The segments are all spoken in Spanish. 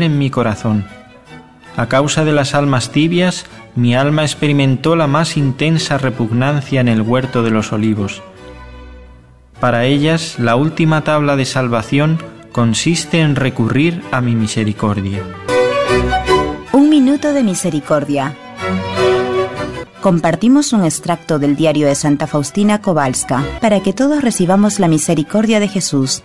en mi corazón. A causa de las almas tibias, mi alma experimentó la más intensa repugnancia en el huerto de los olivos. Para ellas, la última tabla de salvación consiste en recurrir a mi misericordia. Un minuto de misericordia. Compartimos un extracto del diario de Santa Faustina Kowalska para que todos recibamos la misericordia de Jesús.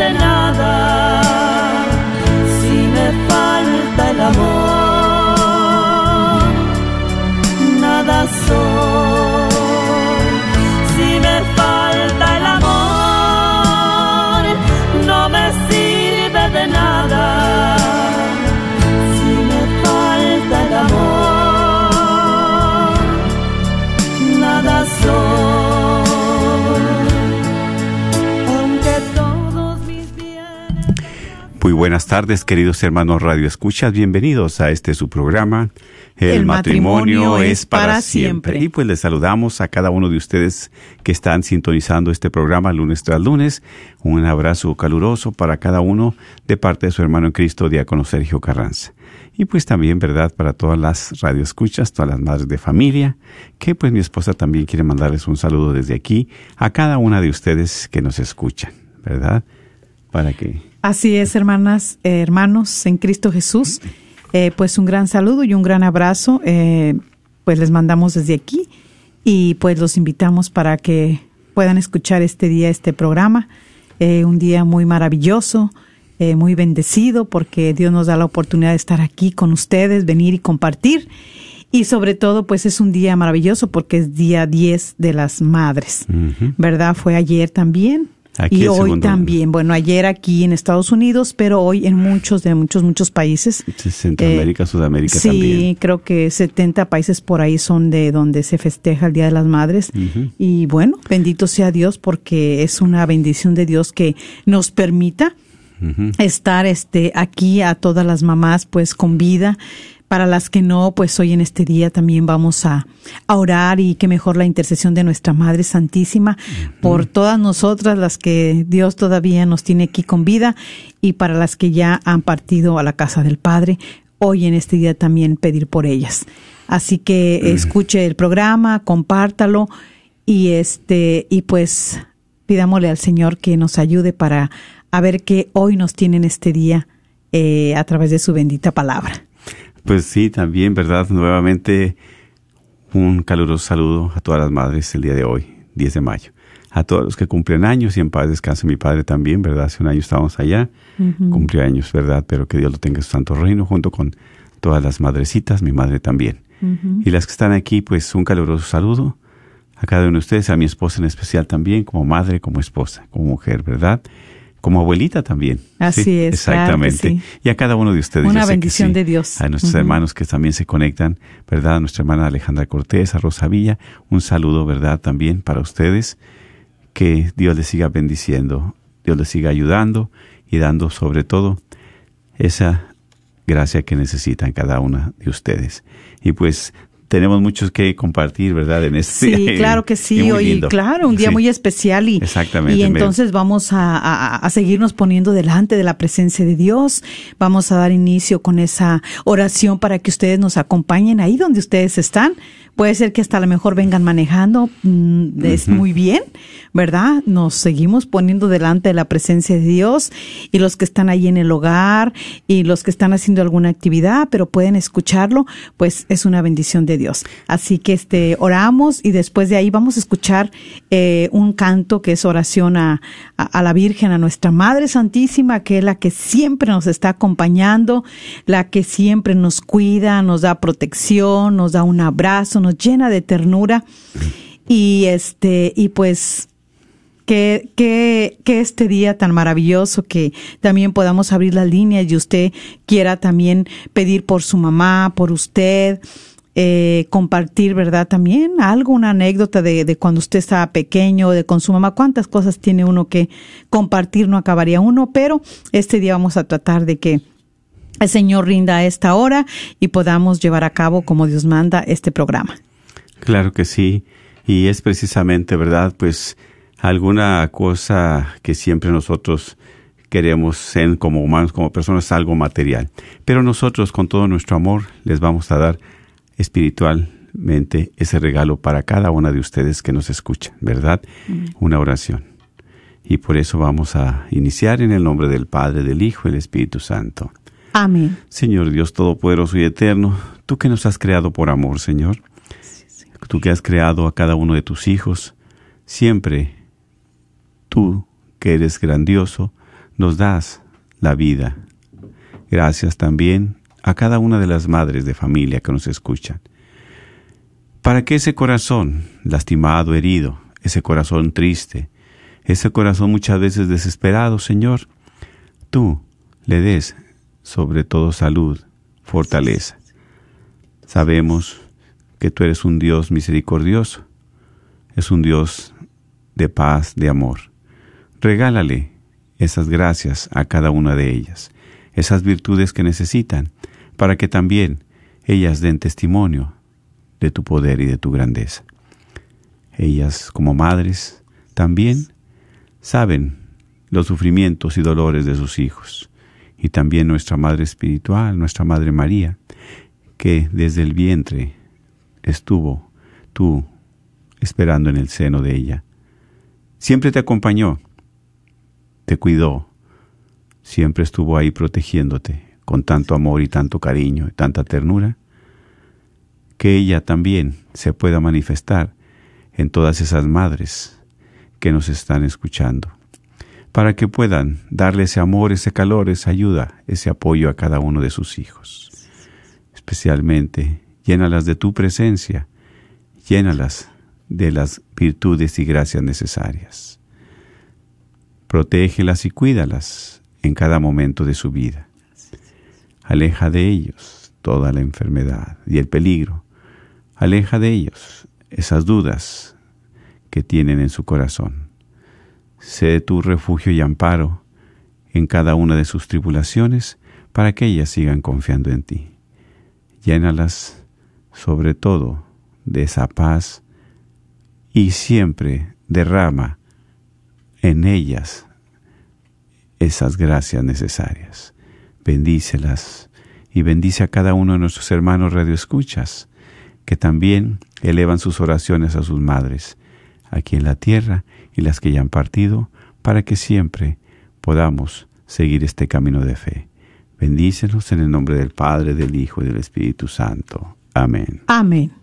de nada. Si me falta el amor, nada soy. Buenas tardes, queridos hermanos Radio Escuchas. Bienvenidos a este su programa. El matrimonio es para siempre. Y pues les saludamos a cada uno de ustedes que están sintonizando este programa lunes tras lunes. Un abrazo caluroso para cada uno de parte de su hermano en Cristo, Diácono Sergio Carranza. Y pues también, ¿verdad? Para todas las radioescuchas, todas las madres de familia, que pues mi esposa también quiere mandarles un saludo desde aquí a cada una de ustedes que nos escuchan, ¿verdad? Para que Así es, hermanas, eh, hermanos en Cristo Jesús. Eh, pues un gran saludo y un gran abrazo. eh, pues les mandamos desde aquí y pues los invitamos para que puedan escuchar este día este programa. Eh, un día muy maravilloso, eh, muy bendecido porque Dios nos da la oportunidad de estar aquí con ustedes, venir y compartir. Y sobre todo, pues es un día maravilloso porque es día 10 de las madres. ¿verdad? Fue ayer también. Aquí y hoy también. Bueno, ayer aquí en Estados Unidos, pero hoy en muchos, de muchos, muchos países. Centroamérica, Eh, Sudamérica sí, también. creo que 70 países por ahí son de donde se festeja el Día de las Madres. Y bueno, bendito sea Dios porque es una bendición de Dios que nos permita estar este aquí a todas las mamás pues con vida para las que no pues hoy en este día también vamos a, a orar y que mejor la intercesión de nuestra Madre Santísima por todas nosotras las que Dios todavía nos tiene aquí con vida y para las que ya han partido a la casa del Padre hoy en este día también pedir por ellas. Así que escuche el programa compártalo y este y pues pidámosle al Señor que nos ayude para a ver qué hoy nos tiene en este día eh, a través de su bendita palabra. Pues sí, también, ¿verdad? Nuevamente un caluroso saludo a todas las madres el día de hoy, 10 de mayo. A todos los que cumplen años y en paz descanse mi padre también, ¿verdad? Hace un año estábamos allá, cumplió años, ¿verdad? Pero que Dios lo tenga en su santo reino junto con todas las madrecitas, mi madre también. Y las que están aquí, pues un caluroso saludo a cada uno de ustedes, a mi esposa en especial también, como madre, como esposa, como mujer, ¿verdad? Como abuelita también. Así Sí, es, claro Exactamente. sí. Y a cada uno de ustedes. Una bendición sí. de Dios. A nuestros hermanos que también se conectan, ¿verdad? A nuestra hermana Alejandra Cortés, a Rosa Villa, un saludo, ¿verdad? También para ustedes. Que Dios les siga bendiciendo, Dios les siga ayudando y dando sobre todo esa gracia que necesitan cada una de ustedes. Y pues tenemos muchos que compartir, ¿verdad? En este Sí, claro que sí. lindo. claro, un día Sí. muy especial y, Exactamente, y entonces vamos a, a- a seguirnos poniendo delante de la presencia de Dios. Vamos a dar inicio con esa oración para que ustedes nos acompañen ahí donde ustedes están. Puede ser que hasta a lo mejor vengan manejando, mm, es muy bien, ¿verdad? Nos seguimos poniendo delante de la presencia de Dios y los que están ahí en el hogar y los que están haciendo alguna actividad, pero pueden escucharlo, pues es una bendición de Dios. Así que este oramos y después de ahí vamos a escuchar eh, un canto que es oración a, a, a la Virgen, a nuestra Madre Santísima, que es la que siempre nos está acompañando, la que siempre nos cuida, nos da protección, nos da un abrazo, nos llena de ternura y este y pues que, este día tan maravilloso que también podamos abrir las líneas y usted quiera también pedir por su mamá, por usted, eh, compartir, ¿verdad? También algo, una anécdota de, de cuando usted estaba pequeño, de con su mamá, cuántas cosas tiene uno que compartir, no acabaría uno, pero este día vamos a tratar de que el Señor rinda a esta hora y podamos llevar a cabo como Dios manda este programa. Claro que sí. Y es precisamente, ¿verdad? Pues alguna cosa que siempre nosotros queremos ser como humanos, como personas, algo material. Pero nosotros con todo nuestro amor les vamos a dar espiritualmente ese regalo para cada una de ustedes que nos escuchan, ¿verdad? Una oración. Y por eso vamos a iniciar en el nombre del Padre, del Hijo y del Espíritu Santo. Amén. Señor Dios Todopoderoso y Eterno, tú que nos has creado por amor, Señor, tú que has creado a cada uno de tus hijos, siempre tú que eres grandioso, nos das la vida. Gracias también a cada una de las madres de familia que nos escuchan. Para que ese corazón lastimado, herido, ese corazón triste, ese corazón muchas veces desesperado, Señor, tú le des sobre todo salud, fortaleza. Sabemos que tú eres un Dios misericordioso, es un Dios de paz, de amor. Regálale esas gracias a cada una de ellas, esas virtudes que necesitan, para que también ellas den testimonio de tu poder y de tu grandeza. Ellas, como madres, también saben los sufrimientos y dolores de sus hijos, y también nuestra Madre Espiritual, nuestra Madre María, que desde el vientre estuvo tú esperando en el seno de ella. Siempre te acompañó, te cuidó, siempre estuvo ahí protegiéndote con tanto amor y tanto cariño y tanta ternura, que ella también se pueda manifestar en todas esas madres que nos están escuchando, para que puedan darle ese amor, ese calor, esa ayuda, ese apoyo a cada uno de sus hijos. Especialmente, llénalas de tu presencia, llénalas de las virtudes y gracias necesarias. Protégelas y cuídalas en cada momento de su vida. Aleja de ellos toda la enfermedad y el peligro. Aleja de ellos esas dudas que tienen en su corazón. Sé tu refugio y amparo en cada una de sus tribulaciones para que ellas sigan confiando en ti. Llénalas sobre todo de esa paz y siempre derrama en ellas esas gracias necesarias. Bendícelas y bendice a cada uno de nuestros hermanos radioescuchas que también elevan sus oraciones a sus madres aquí en la tierra y las que ya han partido para que siempre podamos seguir este camino de fe. Bendícenos en el nombre del Padre, del Hijo y del Espíritu Santo. Amén. Amén.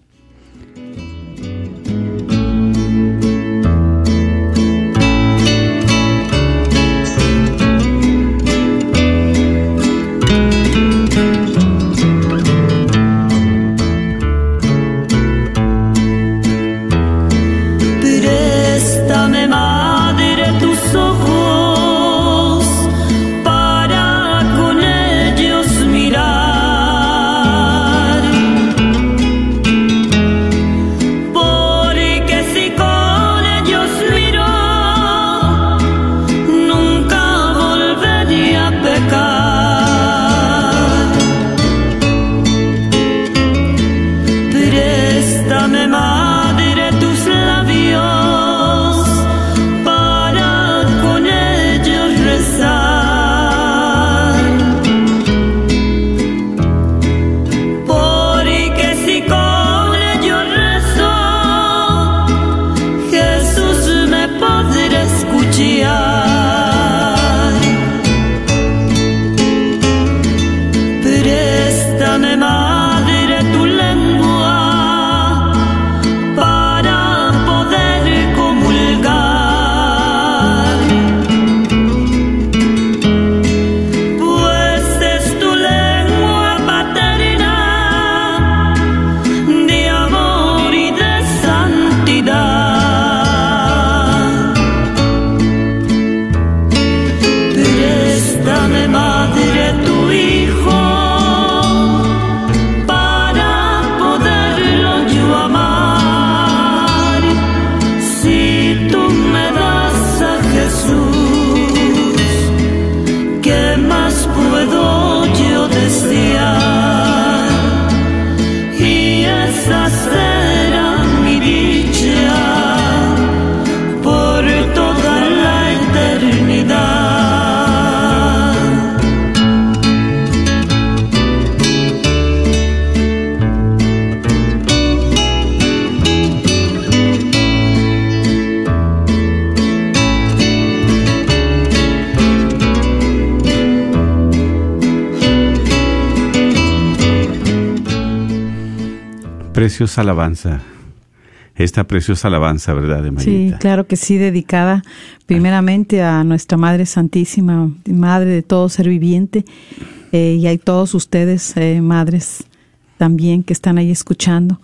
Preciosa alabanza. Esta preciosa alabanza, ¿verdad, de Sí, claro que sí, dedicada primeramente a nuestra Madre Santísima, Madre de todo ser viviente, eh, y a todos ustedes, eh, madres, también que están ahí escuchando,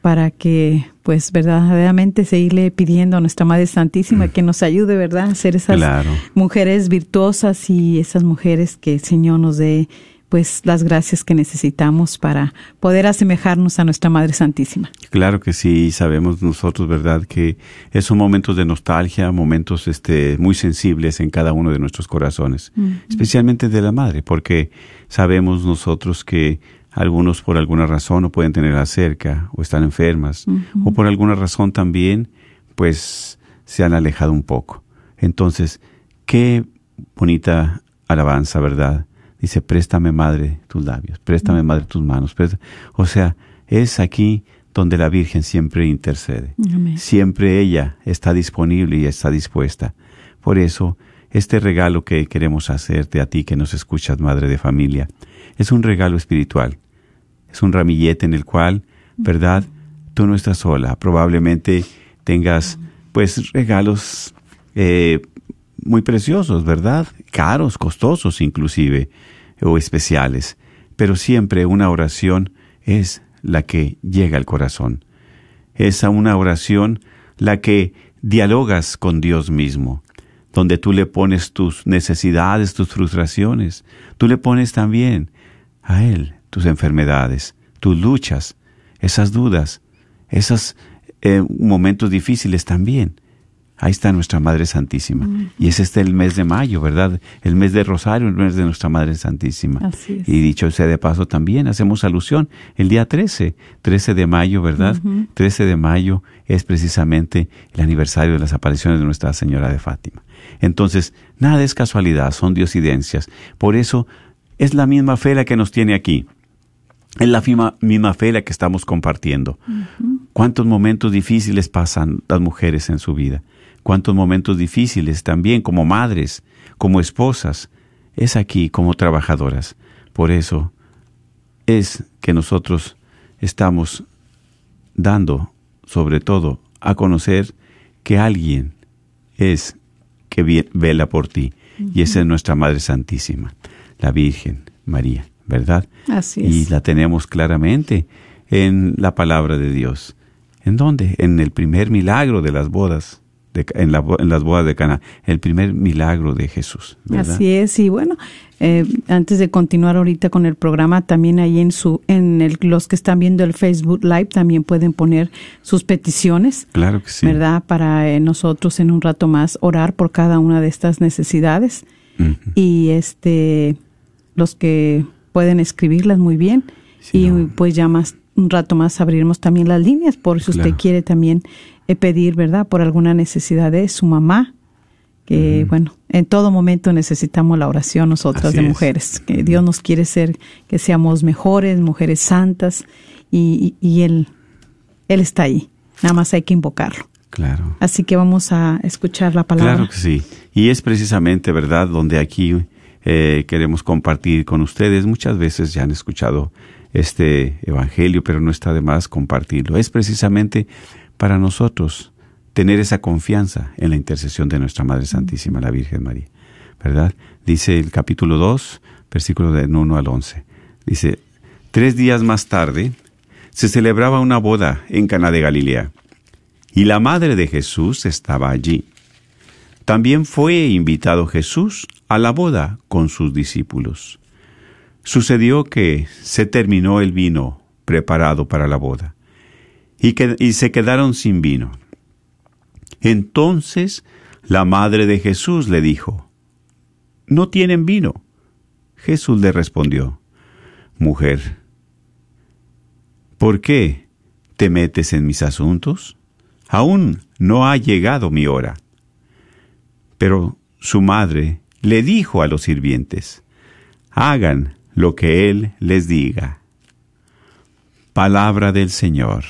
para que, pues, verdaderamente seguirle pidiendo a nuestra Madre Santísima que nos ayude, ¿verdad?, a ser esas Claro. mujeres virtuosas y esas mujeres que el Señor nos dé, pues, las gracias que necesitamos para poder asemejarnos a nuestra Madre Santísima. Claro que sí, sabemos nosotros, ¿verdad? Que son momentos de nostalgia, momentos este, muy sensibles en cada uno de nuestros corazones, especialmente de la madre, porque sabemos nosotros que algunos por alguna razón no pueden tenerla cerca o están enfermas, o por alguna razón también, pues se han alejado un poco. Entonces, qué bonita alabanza, ¿verdad? Dice, préstame, madre, tus labios, préstame, madre, tus manos. préstame". O sea, es aquí donde la Virgen siempre intercede. Amén. Siempre ella está disponible y está dispuesta. Por eso, este regalo que queremos hacerte a ti que nos escuchas, madre de familia, es un regalo espiritual. Es un ramillete en el cual, ¿verdad? Tú no estás sola. Probablemente tengas, pues, regalos eh, muy preciosos, ¿verdad? Caros, costosos inclusive, o especiales. Pero siempre una oración es la que llega al corazón. Es a una oración la que dialogas con Dios mismo, donde tú le pones tus necesidades, tus frustraciones. Tú le pones también a Él tus enfermedades, tus luchas, esas dudas, esos eh, momentos difíciles también. Ahí está nuestra Madre Santísima. Y es este el mes de mayo, ¿verdad? El mes de Rosario, el mes de nuestra Madre Santísima. Así es. Y dicho sea de paso también, hacemos alusión el día 13, 13 de mayo, ¿verdad? 13 de mayo es precisamente el aniversario de las apariciones de Nuestra Señora de Fátima. Entonces, nada es casualidad, son diosidencias. Por eso es la misma fe la que nos tiene aquí. Es la misma, misma fe la que estamos compartiendo. ¿Cuántos momentos difíciles pasan las mujeres en su vida? ¿Cuántos momentos difíciles también como madres, como esposas? Es aquí como trabajadoras. Por eso es que nosotros estamos dando, sobre todo, a conocer que alguien es que vela por ti. Y esa es nuestra Madre Santísima, la Virgen María, ¿verdad? Así Y es. la tenemos claramente en la palabra de Dios. ¿En dónde? En el primer milagro de las bodas, de, en, la en las bodas de Cana, el primer milagro de Jesús. ¿verdad? Así es, y bueno, eh, antes de continuar ahorita con el programa, también ahí en su, en el, los que están viendo el Facebook Live también pueden poner sus peticiones, Claro que sí. ¿verdad? Para eh, nosotros en un rato más orar por cada una de estas necesidades y este, los que pueden escribirlas muy bien Sí, y no. pues ya más un rato más abriremos también las líneas por si usted quiere también eh, pedir, ¿verdad? Por alguna necesidad de su mamá, que bueno, en todo momento necesitamos la oración nosotras Así de es. mujeres, que Dios nos quiere ser, que seamos mejores, mujeres santas y, y, y él, él está ahí, nada más hay que invocarlo. Claro. Así que vamos a escuchar la palabra. Claro que sí. Y es precisamente, ¿verdad?, donde aquí eh, queremos compartir con ustedes. Muchas veces ya han escuchado este Evangelio, pero no está de más compartirlo. Es precisamente para nosotros tener esa confianza en la intercesión de nuestra Madre Santísima, la Virgen María. ¿Verdad? Dice el capítulo 2, versículo del 1 al 11. Dice, tres días más tarde se celebraba una boda en Cana de Galilea y la madre de Jesús estaba allí. También fue invitado Jesús a la boda con sus discípulos. Sucedió que se terminó el vino preparado para la boda y, que, y se quedaron sin vino. Entonces la madre de Jesús le dijo, ¿No tienen vino? Jesús le respondió, Mujer, ¿por qué te metes en mis asuntos? Aún no ha llegado mi hora. Pero su madre le dijo a los sirvientes, hagan lo que él les diga. Palabra del Señor.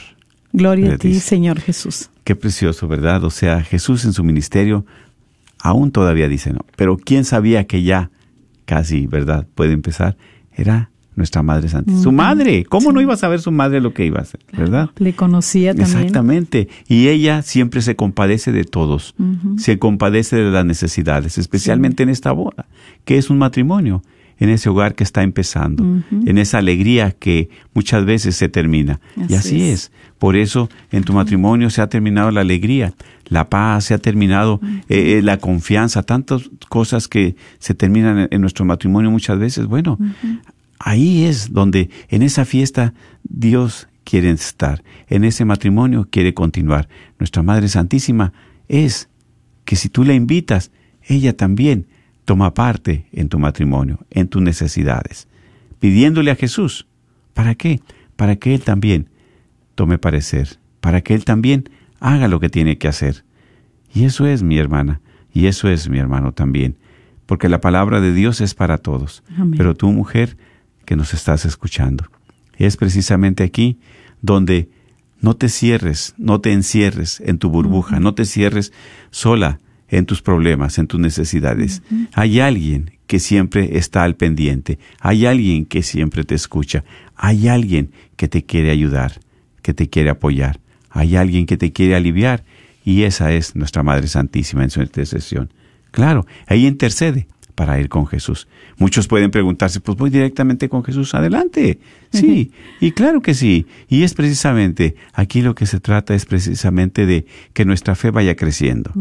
Gloria a ti. Señor Jesús. Qué precioso, ¿verdad? O sea, Jesús en su ministerio aún todavía dice no. Pero ¿quién sabía que ya casi, ¿verdad? Puede empezar. Era nuestra Madre Santísima. Su madre, ¿cómo Sí. no iba a saber su madre lo que iba a hacer? ¿Verdad? Le conocía también. Exactamente. Y ella siempre se compadece de todos, se compadece de las necesidades, especialmente en esta boda, que es un matrimonio, en ese hogar que está empezando, en esa alegría que muchas veces se termina. y Así es. es. Por eso en tu matrimonio se ha terminado la alegría, la paz, se ha terminado eh, eh, la confianza, tantas cosas que se terminan en nuestro matrimonio muchas veces. Bueno, ahí es donde en esa fiesta Dios quiere estar, en ese matrimonio quiere continuar. Nuestra Madre Santísima es que si tú la invitas, ella también toma parte en tu matrimonio, en tus necesidades, pidiéndole a Jesús. ¿Para qué? Para que Él también tome parecer, para que Él también haga lo que tiene que hacer. Y eso es mi hermana, y eso es mi hermano también, porque la palabra de Dios es para todos. Amén. Pero tú, mujer, que nos estás escuchando, es precisamente aquí donde no te cierres, no te encierres en tu burbuja, no te cierres sola en tus problemas, en tus necesidades. Hay alguien que siempre está al pendiente, hay alguien que siempre te escucha, hay alguien que te quiere ayudar, que te quiere apoyar, hay alguien que te quiere aliviar y esa es nuestra Madre Santísima en su intercesión. Claro, ahí intercede para ir con Jesús. Muchos pueden preguntarse, pues voy directamente con Jesús, adelante. Sí, y claro que sí. Y es precisamente, aquí lo que se trata es precisamente de que nuestra fe vaya creciendo.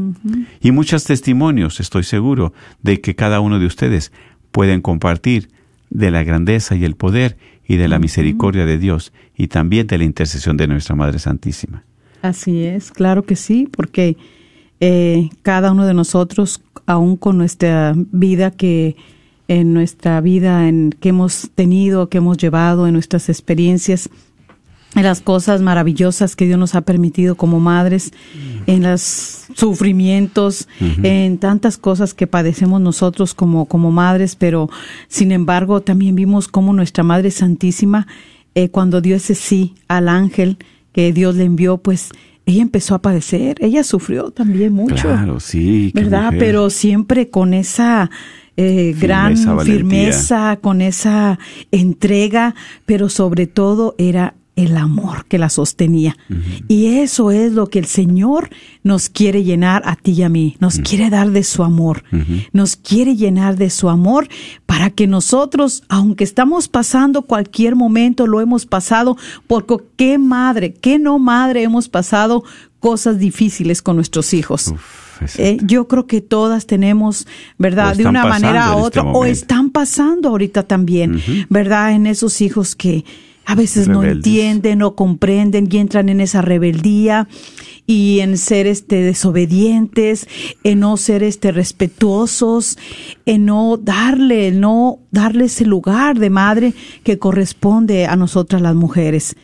Y muchos testimonios, estoy seguro, de que cada uno de ustedes pueden compartir de la grandeza y el poder y de la misericordia de Dios y también de la intercesión de nuestra Madre Santísima. Así es, claro que sí, porque eh, cada uno de nosotros, aún con nuestra vida que en nuestra vida en, que hemos tenido, que hemos llevado, en nuestras experiencias, en las cosas maravillosas que Dios nos ha permitido como madres, en los sufrimientos, en tantas cosas que padecemos nosotros como, como madres, pero sin embargo también vimos cómo nuestra Madre Santísima, eh, cuando dio ese sí al ángel que Dios le envió, pues ella empezó a padecer, ella sufrió también mucho. Claro, sí. qué ¿verdad? Pero siempre con esa eh, gran valentía. firmeza, con esa entrega, pero sobre todo era el amor que la sostenía. Y eso es lo que el Señor nos quiere llenar a ti y a mí, nos quiere dar de su amor, nos quiere llenar de su amor para que nosotros, aunque estamos pasando cualquier momento, lo hemos pasado, porque qué madre, qué no madre hemos pasado cosas difíciles con nuestros hijos. Uf. Eh, yo creo que todas tenemos, ¿verdad? De una manera a este otra, o están pasando ahorita también, ¿verdad? En esos hijos que a veces no entienden, no comprenden y entran en esa rebeldía y en ser este desobedientes, en no ser este respetuosos, en no darle, no darle ese lugar de madre que corresponde a nosotras las mujeres.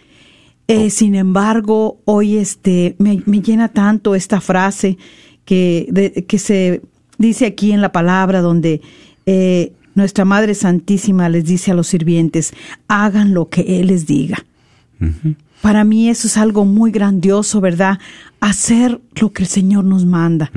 Eh, sin embargo, hoy este me, me llena tanto esta frase que, de- que se dice aquí en la palabra donde eh, nuestra Madre Santísima les dice a los sirvientes, hagan lo que Él les diga. Para mí eso es algo muy grandioso, ¿verdad? Hacer lo que el Señor nos manda.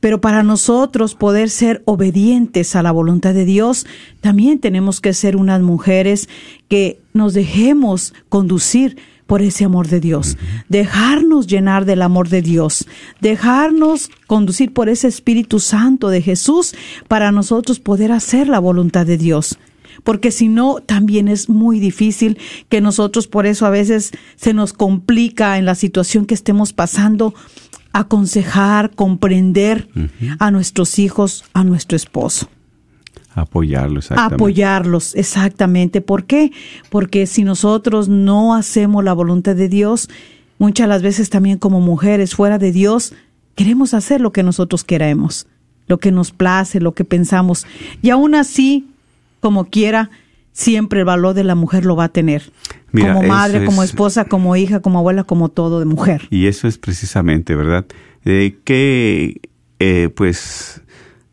Pero para nosotros poder ser obedientes a la voluntad de Dios, también tenemos que ser unas mujeres que nos dejemos conducir por ese amor de Dios, dejarnos llenar del amor de Dios, dejarnos conducir por ese Espíritu Santo de Jesús para nosotros poder hacer la voluntad de Dios. Porque si no, también es muy difícil que nosotros por eso a veces se nos complica en la situación que estemos pasando aconsejar, comprender a nuestros hijos, a nuestro esposo. Apoyarlo, exactamente. Apoyarlos, exactamente. ¿Por qué? Porque si nosotros no hacemos la voluntad de Dios, muchas las veces también como mujeres fuera de Dios, queremos hacer lo que nosotros queremos, lo que nos place, lo que pensamos. Y aún así, como quiera, siempre el valor de la mujer lo va a tener. Mira, como madre, como es- esposa, como hija, como abuela, como todo de mujer. Y eso es precisamente, ¿verdad? Eh, que, eh, pues,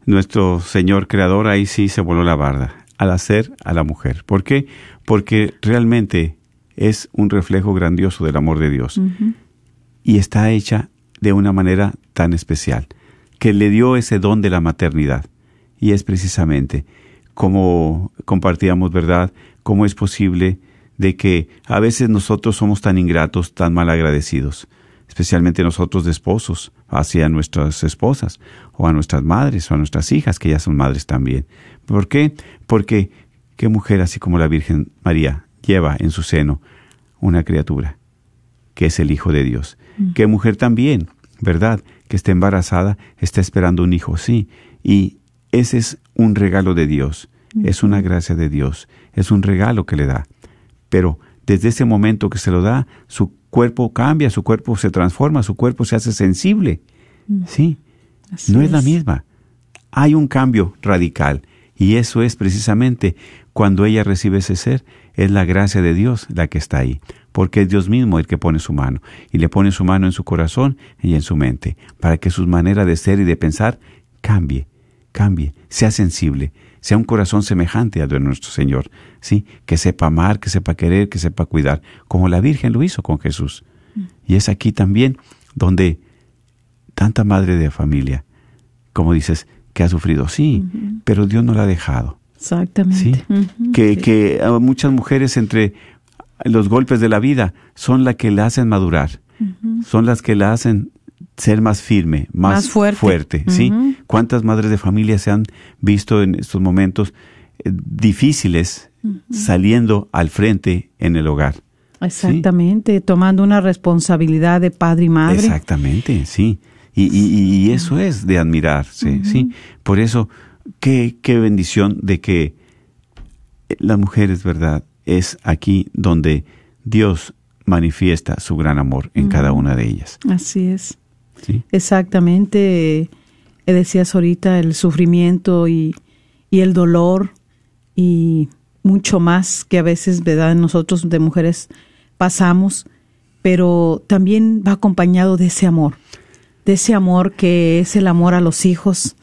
nuestro Señor Creador ahí sí se voló la barda al hacer a la mujer. ¿Por qué? Porque realmente es un reflejo grandioso del amor de Dios. Y está hecha de una manera tan especial, que le dio ese don de la maternidad. Y es precisamente como compartíamos, ¿verdad? cómo es posible de que a veces nosotros somos tan ingratos, tan mal agradecidos, especialmente nosotros de esposos, hacia nuestras esposas, o a nuestras madres, o a nuestras hijas, que ya son madres también. ¿Por qué? Porque qué mujer así como la Virgen María lleva en su seno una criatura, que es el Hijo de Dios. Qué mujer también, ¿verdad? Que está embarazada, está esperando un hijo, sí. Y ese es un regalo de Dios, es una gracia de Dios, es un regalo que le da. Pero desde ese momento que se lo da, su cuerpo cambia, su cuerpo se transforma, su cuerpo se hace sensible. Sí, Así no es la misma. Hay un cambio radical y eso es precisamente cuando ella recibe ese ser, es la gracia de Dios la que está ahí, porque es Dios mismo el que pone su mano y le pone su mano en su corazón y en su mente, para que su manera de ser y de pensar cambie, cambie, sea sensible, sea un corazón semejante al de nuestro Señor, sí, que sepa amar, que sepa querer, que sepa cuidar, como la Virgen lo hizo con Jesús. Y es aquí también donde tanta madre de familia, como dices, que ha sufrido, sí, pero Dios no la ha dejado. Exactamente. Sí, que, sí. que a muchas mujeres entre los golpes de la vida son las que la hacen madurar, son las que la hacen ser más firme, más, Más fuerte. ¿sí? ¿Cuántas madres de familia se han visto en estos momentos eh, difíciles saliendo al frente en el hogar? Exactamente, tomando una responsabilidad de padre y madre. Exactamente, sí. Y, y- y eso es de admirarse, sí. Por eso, qué, qué bendición de que las mujeres, ¿verdad? Es aquí donde Dios manifiesta su gran amor en cada una de ellas. Así es. ¿sí? Exactamente. Decías ahorita el sufrimiento y, y el dolor y mucho más que a veces, ¿verdad? Nosotros de mujeres pasamos, pero también va acompañado de ese amor, de ese amor que es el amor a los hijos,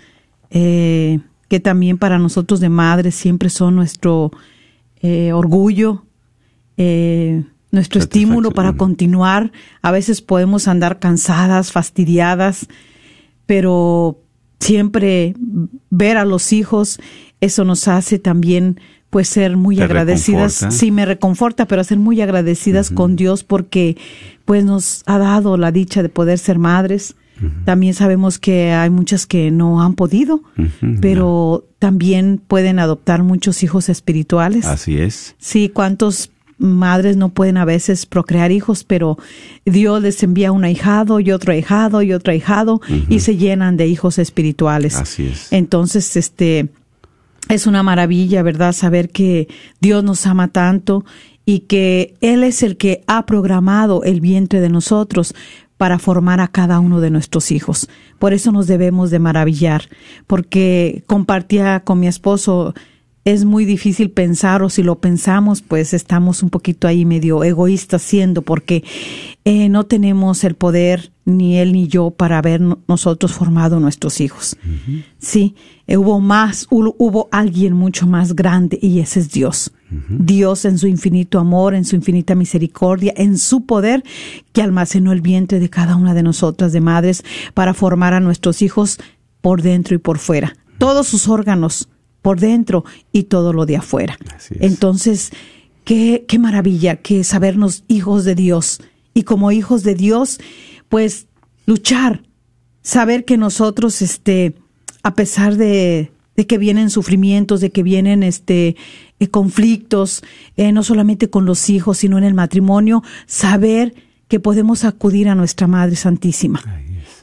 eh, que también para nosotros de madres siempre son nuestro eh, orgullo, eh, nuestro estímulo para continuar. A veces podemos andar cansadas, fastidiadas, pero siempre ver a los hijos, eso nos hace también pues ser muy Te agradecidas. reconforta. Sí, me reconforta, pero ser muy agradecidas con Dios porque pues nos ha dado la dicha de poder ser madres. También sabemos que hay muchas que no han podido, pero también pueden adoptar muchos hijos espirituales. Así es. Sí, cuántos madres no pueden a veces procrear hijos, pero Dios les envía un ahijado y otro ahijado y otro ahijado y se llenan de hijos espirituales. Así es. Entonces, este es una maravilla, ¿verdad? Saber que Dios nos ama tanto y que Él es el que ha programado el vientre de nosotros para formar a cada uno de nuestros hijos. Por eso nos debemos de maravillar, porque compartía con mi esposo, es muy difícil pensar o si lo pensamos, pues estamos un poquito ahí medio egoístas siendo, porque eh, no tenemos el poder, ni él ni yo, para haber no- nosotros formado nuestros hijos. Sí, eh, hubo más, hu- hubo alguien mucho más grande y ese es Dios. Dios en su infinito amor, en su infinita misericordia, en su poder que almacenó el vientre de cada una de nosotras de madres para formar a nuestros hijos por dentro y por fuera. Todos sus órganos por dentro y todo lo de afuera. Entonces, qué, qué maravilla que sabernos hijos de Dios y como hijos de Dios, pues luchar, saber que nosotros, este, a pesar de, de que vienen sufrimientos, de que vienen este eh, conflictos, eh, no solamente con los hijos, sino en el matrimonio, saber que podemos acudir a nuestra Madre Santísima.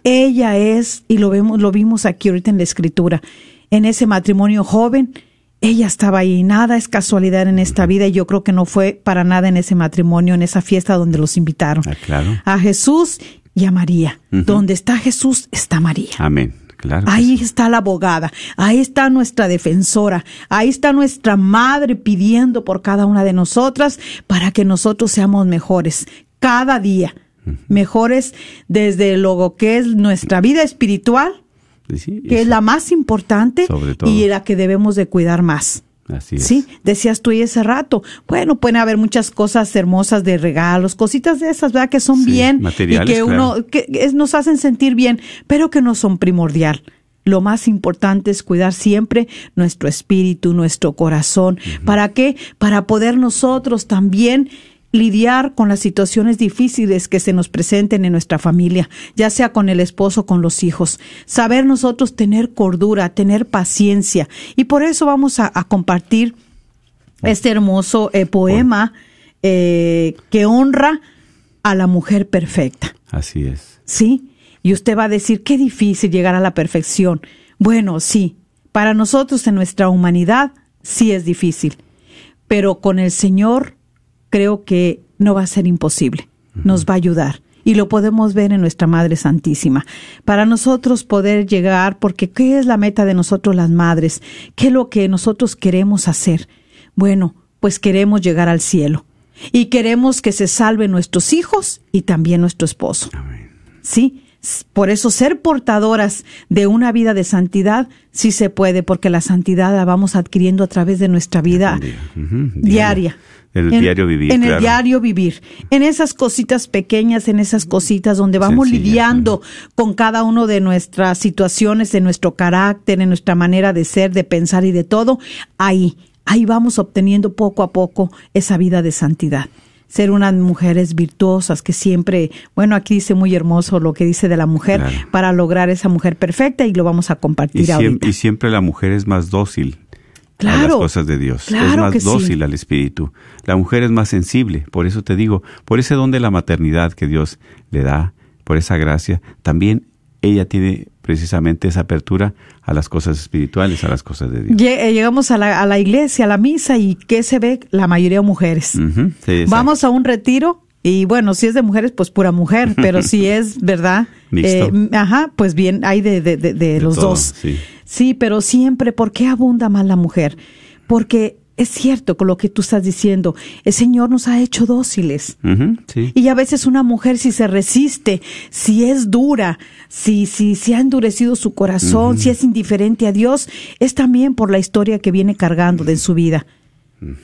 Ella es, y lo vemos, lo vimos aquí ahorita en la escritura, en ese matrimonio joven, ella estaba ahí. Nada es casualidad en esta vida y yo creo que no fue para nada en ese matrimonio, en esa fiesta donde los invitaron. Ah, claro. A Jesús y a María. Donde está Jesús está María. Amén. Claro. Ahí sí. está la abogada, ahí está nuestra defensora, ahí está nuestra madre pidiendo por cada una de nosotras para que nosotros seamos mejores cada día, mejores desde lo que es nuestra vida espiritual, Sí, que es la más importante y la que debemos de cuidar más. Así es. Sí, decías tú y ese rato. Bueno, pueden haber muchas cosas hermosas de regalos, cositas de esas, ¿verdad? Que son Sí, bien y que uno claro. que es- nos hacen sentir bien, pero que no son primordial. lo más importante es cuidar siempre nuestro espíritu, nuestro corazón. ¿Para qué? Para poder nosotros también lidiar con las situaciones difíciles que se nos presenten en nuestra familia, ya sea con el esposo, con los hijos. Saber nosotros tener cordura, tener paciencia. Y por eso vamos a, compartir este hermoso eh, poema eh, que honra a la mujer perfecta. Así es. Sí. Y usted va a decir, qué difícil llegar a la perfección. Bueno, sí. Para nosotros en nuestra humanidad sí es difícil. Pero con el Señor creo que no va a ser imposible. Nos va a ayudar. Y lo podemos ver en nuestra Madre Santísima. Para nosotros poder llegar, porque ¿qué es la meta de nosotros las madres? ¿Qué es lo que nosotros queremos hacer? Bueno, pues queremos llegar al cielo. Y queremos que se salven nuestros hijos y también nuestro esposo. ¿Sí? Por eso ser portadoras de una vida de santidad sí se puede, porque la santidad la vamos adquiriendo a través de nuestra vida diaria. En el diario vivir. En el diario vivir. En esas cositas pequeñas, en esas cositas donde vamos lidiando con cada uno de nuestras situaciones, de nuestro carácter, en nuestra manera de ser, de pensar y de todo, ahí, ahí vamos obteniendo poco a poco esa vida de santidad ser unas mujeres virtuosas que siempre, bueno, aquí dice muy hermoso lo que dice de la mujer para lograr esa mujer perfecta y lo vamos a compartir y ahorita. y siempre la mujer es más dócil a las cosas de Dios. es más dócil al espíritu. La mujer es más sensible, por eso te digo, por ese don de la maternidad que Dios le da, por esa gracia, también ella tiene precisamente esa apertura a las cosas espirituales, a las cosas de Dios. Eh, llegamos a la, a la iglesia, a la misa, y ¿qué se ve? La mayoría de mujeres. Vamos a un retiro y bueno, si es de mujeres, pues pura mujer, pero si es, ¿verdad? Eh, ajá, pues bien, hay de, de, de, los dos. Sí. sí, pero siempre, ¿por qué abunda más la mujer? Porque es cierto con lo que tú estás diciendo, el Señor nos ha hecho dóciles. Y a veces una mujer si se resiste, si es dura, si, si, si ha endurecido su corazón, si es indiferente a Dios, es también por la historia que viene cargando de su vida.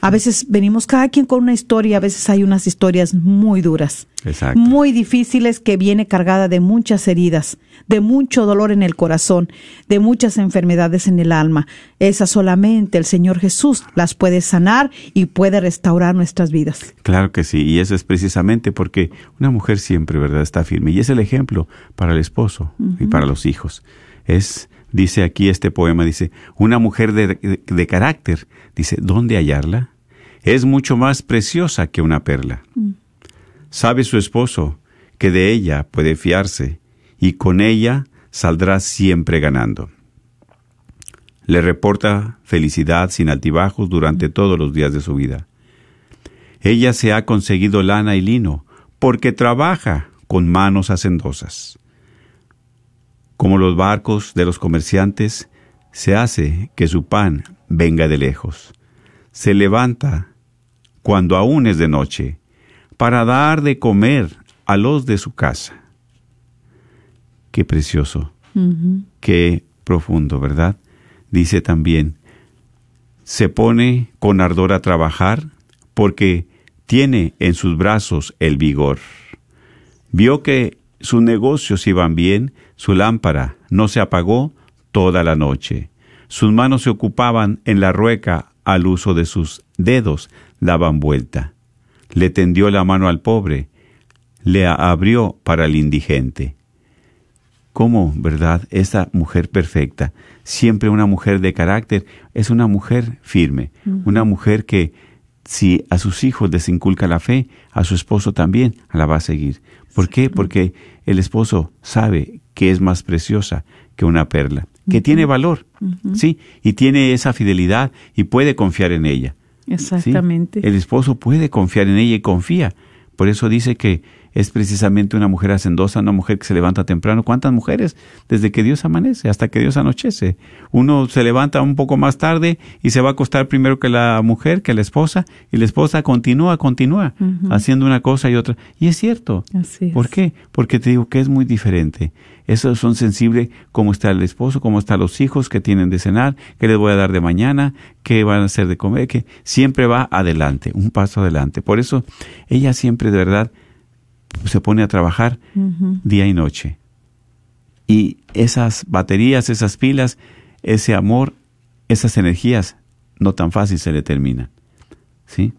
A veces venimos cada quien con una historia, a veces hay unas historias muy duras, muy difíciles que viene cargada de muchas heridas, de mucho dolor en el corazón, de muchas enfermedades en el alma. Esas solamente el Señor Jesús las puede sanar y puede restaurar nuestras vidas. Claro que sí, y eso es precisamente porque una mujer siempre, ¿verdad?, está firme y es el ejemplo para el esposo y para los hijos. Es dice aquí este poema, dice, una mujer de, carácter, dice, ¿dónde hallarla? Es mucho más preciosa que una perla. Mm. Sabe su esposo que de ella puede fiarse y con ella saldrá siempre ganando. Le reporta felicidad sin altibajos durante todos los días de su vida. Ella se ha conseguido lana y lino porque trabaja con manos hacendosas. Como los barcos de los comerciantes, se hace que su pan venga de lejos. Se levanta cuando aún es de noche, para dar de comer a los de su casa. Qué precioso, qué profundo, ¿verdad? Dice también, se pone con ardor a trabajar porque tiene en sus brazos el vigor. Vio que sus negocios iban bien, su lámpara no se apagó toda la noche. Sus manos se ocupaban en la rueca al uso de sus dedos daban vuelta. Le tendió la mano al pobre, le abrió para el indigente. ¿Cómo, verdad? Esa mujer perfecta, siempre una mujer de carácter, es una mujer firme, una mujer que si a sus hijos les inculca la fe, a su esposo también la va a seguir. ¿Por qué? Porque el esposo sabe que es más preciosa que una perla, que tiene valor, ¿sí? Y tiene esa fidelidad y puede confiar en ella. Exactamente. El esposo puede confiar en ella y confía. Por eso dice que es precisamente una mujer hacendosa, una mujer que se levanta temprano. ¿Cuántas mujeres? Desde que Dios amanece hasta que Dios anochece. Uno se levanta un poco más tarde y se va a acostar primero que la mujer, que la esposa, y la esposa continúa, continúa, haciendo una cosa y otra. Y es cierto. ¿Por qué? Porque te digo que es muy diferente. Esos son sensibles cómo está el esposo, cómo están los hijos que tienen de cenar, qué les voy a dar de mañana, qué van a hacer de comer, que siempre va adelante, un paso adelante. Por eso ella siempre de verdad se pone a trabajar día y noche. Y esas baterías, esas pilas, ese amor, esas energías, no tan fácil se le terminan. ¿Sí?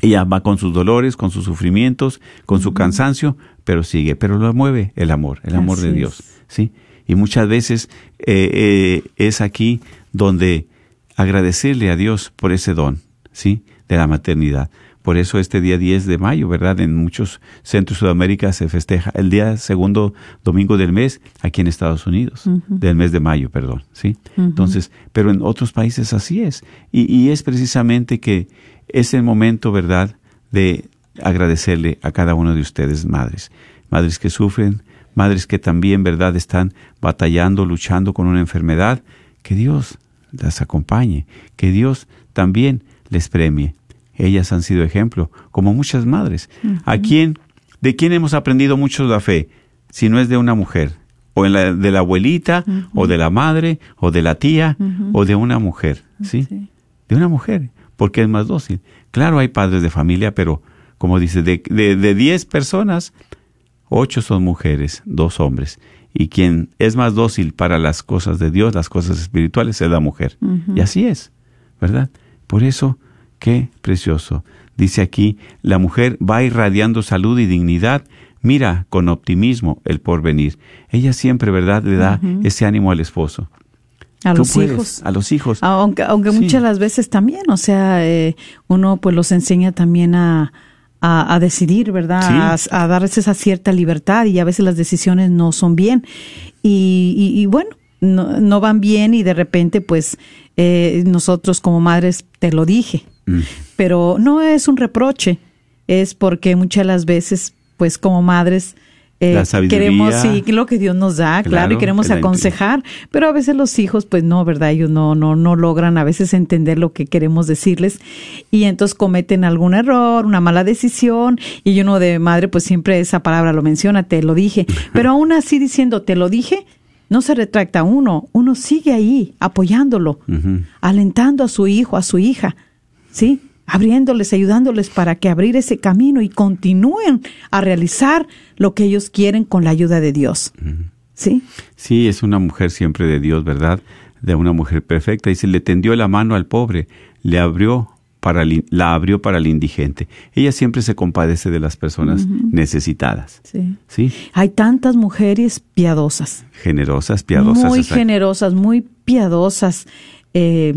Ella va con sus dolores, con sus sufrimientos, con su cansancio, pero sigue, pero lo mueve el amor, el amor Así de es. Dios. ¿sí? Y muchas veces eh, eh, es aquí donde agradecerle a Dios por ese don, ¿sí? De la maternidad. Por eso este día 10 de mayo, ¿verdad? En muchos centros de Sudamérica se festeja el día segundo domingo del mes aquí en Estados Unidos, del mes de mayo, perdón, ¿sí? Entonces, pero en otros países así es. Y, y es precisamente que es el momento, ¿verdad?, de agradecerle a cada uno de ustedes, madres. Madres que sufren, madres que también, ¿verdad?, están batallando, luchando con una enfermedad. Que Dios las acompañe, que Dios también les premie. Ellas han sido ejemplo, como muchas madres. ¿A quién, de quién hemos aprendido mucho la fe? Si no es de una mujer, o en la, de la abuelita, o de la madre, o de la tía, o de una mujer, ¿sí? Sí. De una mujer, porque es más dócil. Claro, hay padres de familia, pero como dice, de, de, de diez personas, ocho son mujeres, dos hombres. Y quien es más dócil para las cosas de Dios, las cosas espirituales, es la mujer. Y así es, ¿verdad? Por eso, qué precioso. Dice aquí, la mujer va irradiando salud y dignidad. Mira con optimismo el porvenir. Ella siempre, ¿verdad?, le da ese ánimo al esposo. A los puedes, hijos. A los hijos. Aunque, aunque Sí. muchas las veces también, o sea, eh, uno pues los enseña también a, a, a decidir, ¿verdad? Sí. A, a darles esa cierta libertad y a veces las decisiones no son bien. Y, y, y bueno, no, no van bien y de repente pues eh, nosotros como madres te lo dije. Mm. Pero no es un reproche, es porque muchas las veces pues como madres... eh, La queremos sí lo que Dios nos da, claro, Claro, y queremos aconsejar, pero a veces los hijos, pues no, ¿verdad? Ellos no, no, no logran a veces entender lo que queremos decirles y entonces cometen algún error, una mala decisión y uno de madre, pues siempre esa palabra lo menciona, te lo dije, pero aún así diciendo te lo dije, no se retracta uno, uno sigue ahí apoyándolo, alentando a su hijo, a su hija, ¿sí? Abriéndoles, ayudándoles para que abrir ese camino y continúen a realizar lo que ellos quieren con la ayuda de Dios. ¿Sí? Sí, es una mujer siempre de Dios, ¿verdad? De una mujer perfecta. Dice, le tendió la mano al pobre, le abrió para el la abrió para el indigente. Ella siempre se compadece de las personas necesitadas. Sí. Sí, Hay tantas mujeres piadosas, generosas, piadosas. muy exacto. generosas, muy piadosas, eh,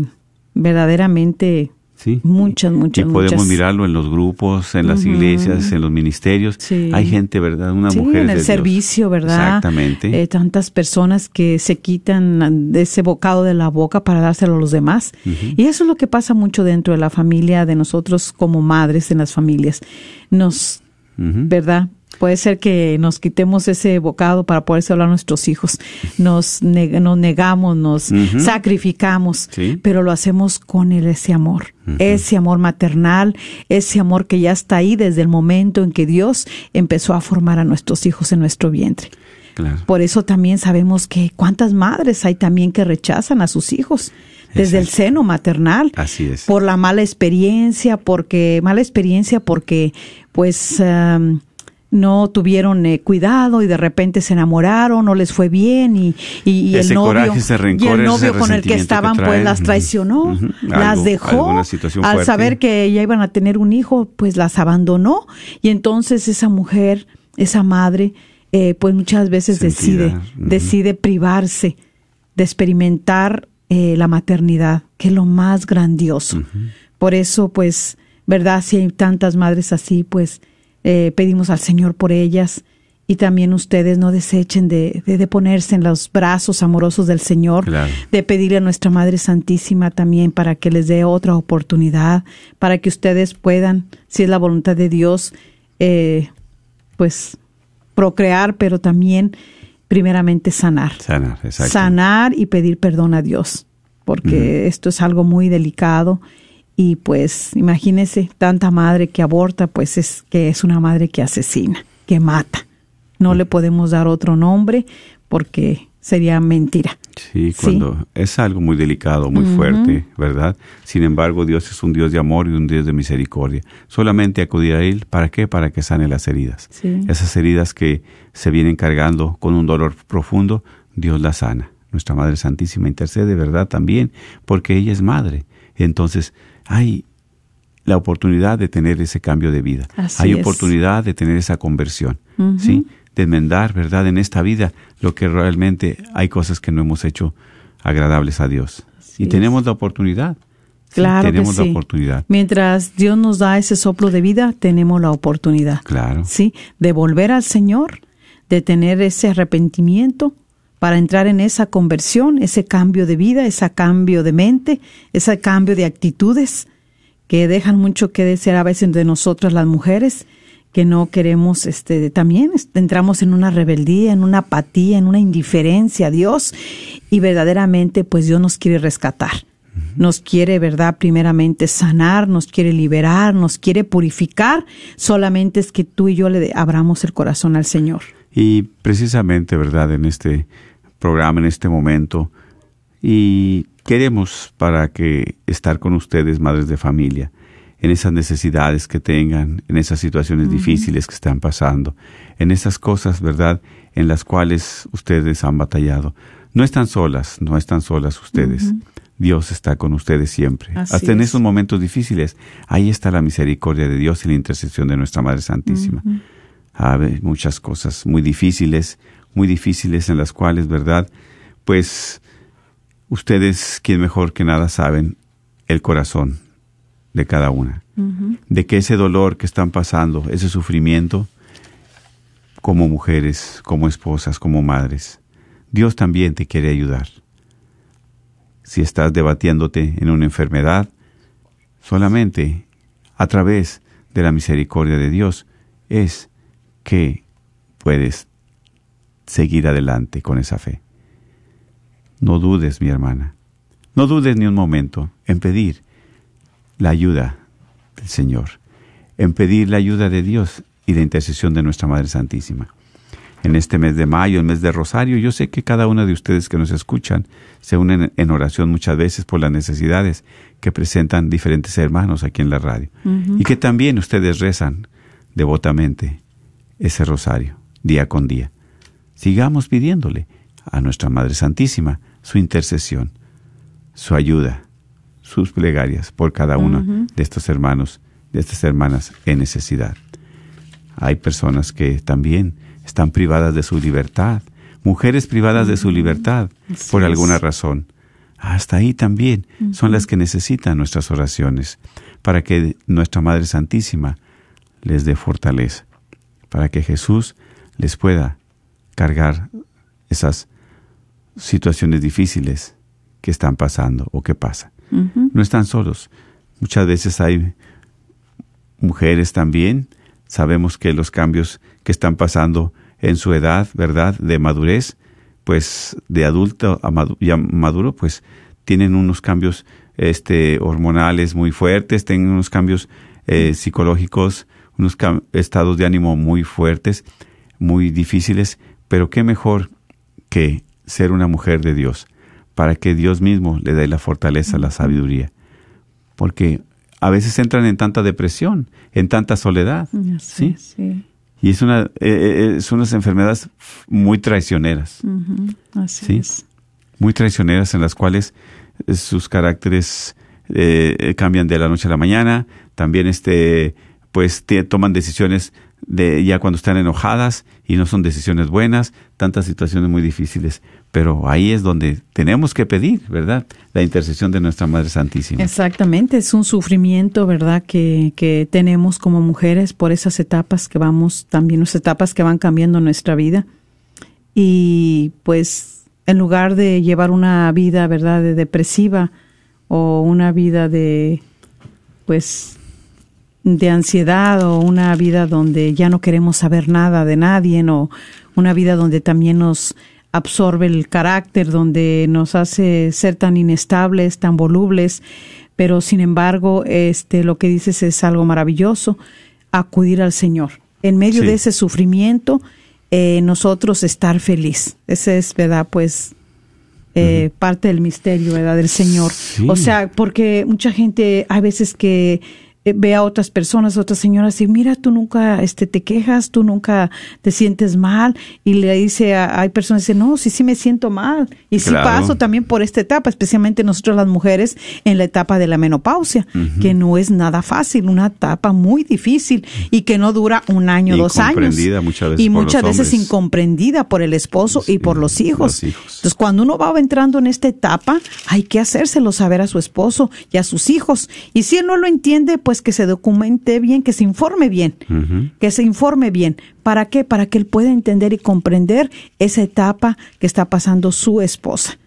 verdaderamente Sí. muchas, muchas, Y podemos muchas. mirarlo en los grupos, en las iglesias, en los ministerios. Sí. Hay gente, ¿verdad? Una sí, mujer en de el Dios. servicio, ¿verdad? Exactamente. Eh, tantas personas que se quitan de ese bocado de la boca para dárselo a los demás. Y eso es lo que pasa mucho dentro de la familia, de nosotros como madres en las familias. Nos. ¿verdad? Puede ser que nos quitemos ese bocado para poderse hablar a nuestros hijos. Nos, neg- nos negamos, nos sacrificamos, Sí. pero lo hacemos con el- ese amor, ese amor maternal, ese amor que ya está ahí desde el momento en que Dios empezó a formar a nuestros hijos en nuestro vientre. Claro. Por eso también sabemos que cuántas madres hay también que rechazan a sus hijos desde el seno maternal Así es. por la mala experiencia, porque mala experiencia porque pues am, no tuvieron eh, cuidado y de repente se enamoraron, no les fue bien y, y, y el novio, coraje, ese rencor, y el ese novio con el que estaban pues las traicionó, las Algo- dejó, al fuerte. saber que ya iban a tener un hijo, pues las abandonó y entonces esa mujer, esa madre, eh, pues muchas veces Sentida, decide, decide privarse de experimentar eh, la maternidad, que es lo más grandioso. Por eso, pues, ¿verdad? Si hay tantas madres así, pues eh, pedimos al Señor por ellas y también ustedes no desechen de, de, de ponerse en los brazos amorosos del Señor, Claro. de pedirle a nuestra Madre Santísima también para que les dé otra oportunidad, para que ustedes puedan, si es la voluntad de Dios, eh, pues procrear, pero también primeramente sanar. Sanar, exacto. Sanar y pedir perdón a Dios, porque esto es algo muy delicado y pues imagínese tanta madre que aborta, pues es que es una madre que asesina, que mata. No le podemos dar otro nombre porque sería mentira. Sí, cuando es algo muy delicado, muy fuerte, ¿verdad? Sin embargo, Dios es un Dios de amor y un Dios de misericordia. Solamente acudir a Él, ¿para qué? Para que sane las heridas. Sí. Esas heridas que se vienen cargando con un dolor profundo, Dios las sana. Nuestra Madre Santísima intercede, ¿verdad? También, porque ella es madre. Entonces, hay la oportunidad de tener ese cambio de vida. Así hay es. oportunidad de tener esa conversión. ¿sí? De enmendar, ¿verdad? En esta vida lo que realmente hay cosas que no hemos hecho agradables a Dios. Así y es. tenemos la oportunidad. Sí, Claro que tenemos la oportunidad. Mientras Dios nos da ese soplo de vida, tenemos la oportunidad. Claro. Sí, de volver al Señor, de tener ese arrepentimiento para entrar en esa conversión, ese cambio de vida, ese cambio de mente, ese cambio de actitudes que dejan mucho que desear a veces de nosotras las mujeres que no queremos este también entramos en una rebeldía, en una apatía, en una indiferencia a Dios y verdaderamente pues Dios nos quiere rescatar. Nos quiere, ¿verdad? Primeramente sanar, nos quiere liberar, nos quiere purificar. Solamente es que tú y yo le abramos el corazón al Señor. Y precisamente, ¿verdad? En este programa, en este momento, y queremos para que estar con ustedes, madres de familia, en esas necesidades que tengan, en esas situaciones difíciles que están pasando, en esas cosas, ¿verdad?, en las cuales ustedes han batallado. No están solas, no están solas ustedes. Dios está con ustedes siempre. Así Hasta en es. esos momentos difíciles, ahí está la misericordia de Dios y la intercesión de nuestra Madre Santísima. A muchas cosas muy difíciles, muy difíciles en las cuales, ¿verdad? Pues ustedes, quien mejor que nada saben el corazón de cada una. De que ese dolor que están pasando, ese sufrimiento, como mujeres, como esposas, como madres, Dios también te quiere ayudar. Si estás debatiéndote en una enfermedad, solamente a través de la misericordia de Dios es que puedes seguir adelante con esa fe. No dudes, mi hermana. No dudes ni un momento en pedir la ayuda del Señor, en pedir la ayuda de Dios y la intercesión de nuestra Madre Santísima. En este mes de mayo, el mes de Rosario, yo sé que cada uno de ustedes que nos escuchan se unen en oración muchas veces por las necesidades que presentan diferentes hermanos aquí en la radio. Y que también ustedes rezan devotamente ese rosario, día con día. Sigamos pidiéndole a nuestra Madre Santísima su intercesión, su ayuda, sus plegarias por cada uno de estos hermanos, de estas hermanas en necesidad. Hay personas que también están privadas de su libertad, mujeres privadas de su libertad Así por es. alguna razón. Hasta ahí también son las que necesitan nuestras oraciones para que nuestra Madre Santísima les dé fortaleza, para que Jesús les pueda cargar esas situaciones difíciles que están pasando o que pasan. No están solos. Muchas veces hay mujeres también. Sabemos que los cambios que están pasando en su edad, ¿verdad?, de madurez, pues de adulto a madu- ya maduro, pues tienen unos cambios este, hormonales muy fuertes, tienen unos cambios eh, psicológicos, unos estados de ánimo muy fuertes, muy difíciles, pero qué mejor que ser una mujer de Dios, para que Dios mismo le dé la fortaleza, la sabiduría. Porque a veces entran en tanta depresión, en tanta soledad, ¿sí? Sí. Y es una, eh, eh, son unas enfermedades muy traicioneras, así Sí. es. muy traicioneras en las cuales eh, sus caracteres eh, cambian de la noche a la mañana, también este, pues toman decisiones de ya cuando están enojadas y no son decisiones buenas, tantas situaciones muy difíciles, pero ahí es donde tenemos que pedir, ¿verdad? La intercesión de nuestra Madre Santísima. Exactamente, es un sufrimiento, ¿verdad?, que, que tenemos como mujeres por esas etapas que vamos, también las etapas que van cambiando nuestra vida. Y pues en lugar de llevar una vida, ¿verdad?, de depresiva o una vida de, pues, de ansiedad o una vida donde ya no queremos saber nada de nadie o una vida donde también nos absorbe el carácter, donde nos hace ser tan inestables, tan volubles, pero sin embargo, este lo que dices es algo maravilloso, acudir al Señor. En medio Sí. de ese sufrimiento, eh, nosotros estar feliz. Ese es, ¿verdad? Pues eh, parte del misterio, ¿verdad? Del Señor. Sí. O sea, porque mucha gente, hay veces que ve a otras personas, otras señoras y mira, tú nunca este, te quejas, tú nunca te sientes mal y le dice, a, hay personas que dicen, no, sí, sí me siento mal y sí Claro. paso también por esta etapa, especialmente nosotros las mujeres en la etapa de la menopausia, que no es nada fácil, una etapa muy difícil y que no dura un año, dos años. Incomprendida muchas veces y muchas veces hombres. incomprendida por el esposo y Sí, por los hijos. los hijos. Entonces, cuando uno va entrando en esta etapa, hay que hacérselo saber a su esposo y a sus hijos. Y si él no lo entiende, pues que se documente bien, que se informe bien, que se informe bien. ¿Para qué? Para que él pueda entender y comprender esa etapa que está pasando su esposa.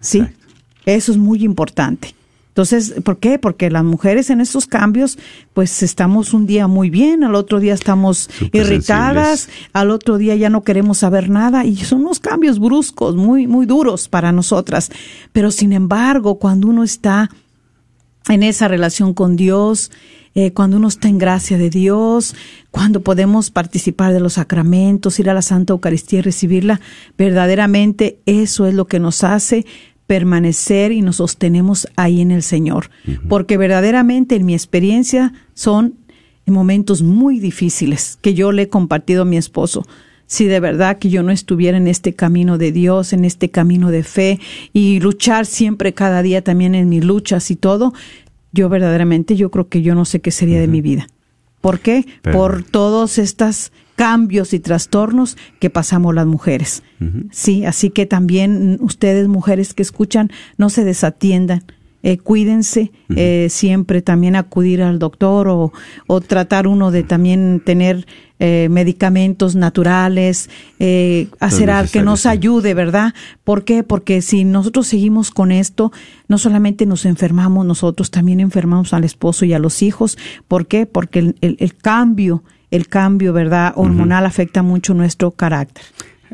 ¿Sí? Exacto. Eso es muy importante. Entonces, ¿por qué? Porque las mujeres en estos cambios, pues estamos un día muy bien, al otro día estamos irritadas, sensibles. al otro día ya no queremos saber nada y son unos cambios bruscos, muy, muy duros para nosotras. Pero sin embargo, cuando uno está en esa relación con Dios, eh, cuando uno está en gracia de Dios, cuando podemos participar de los sacramentos, ir a la Santa Eucaristía y recibirla, verdaderamente eso es lo que nos hace permanecer y nos sostenemos ahí en el Señor. Porque verdaderamente en mi experiencia son momentos muy difíciles que yo le he compartido a mi esposo. Si de verdad que yo no estuviera en este camino de Dios, en este camino de fe y luchar siempre cada día también en mis luchas y todo, yo verdaderamente yo creo que yo no sé qué sería de mi vida. ¿Por qué? Pero- Por todos estos cambios y trastornos que pasamos las mujeres. Sí, así que también mm, ustedes mujeres que escuchan, no se desatiendan. Eh, cuídense, eh, siempre también acudir al doctor o, o tratar uno de también tener eh, medicamentos naturales, eh, hacer algo que nos ayude, ¿verdad? ¿Por qué? Porque si nosotros seguimos con esto, no solamente nos enfermamos nosotros, también enfermamos al esposo y a los hijos. ¿Por qué? Porque el, el- el cambio, el cambio, ¿verdad? Hormonal afecta mucho nuestro carácter,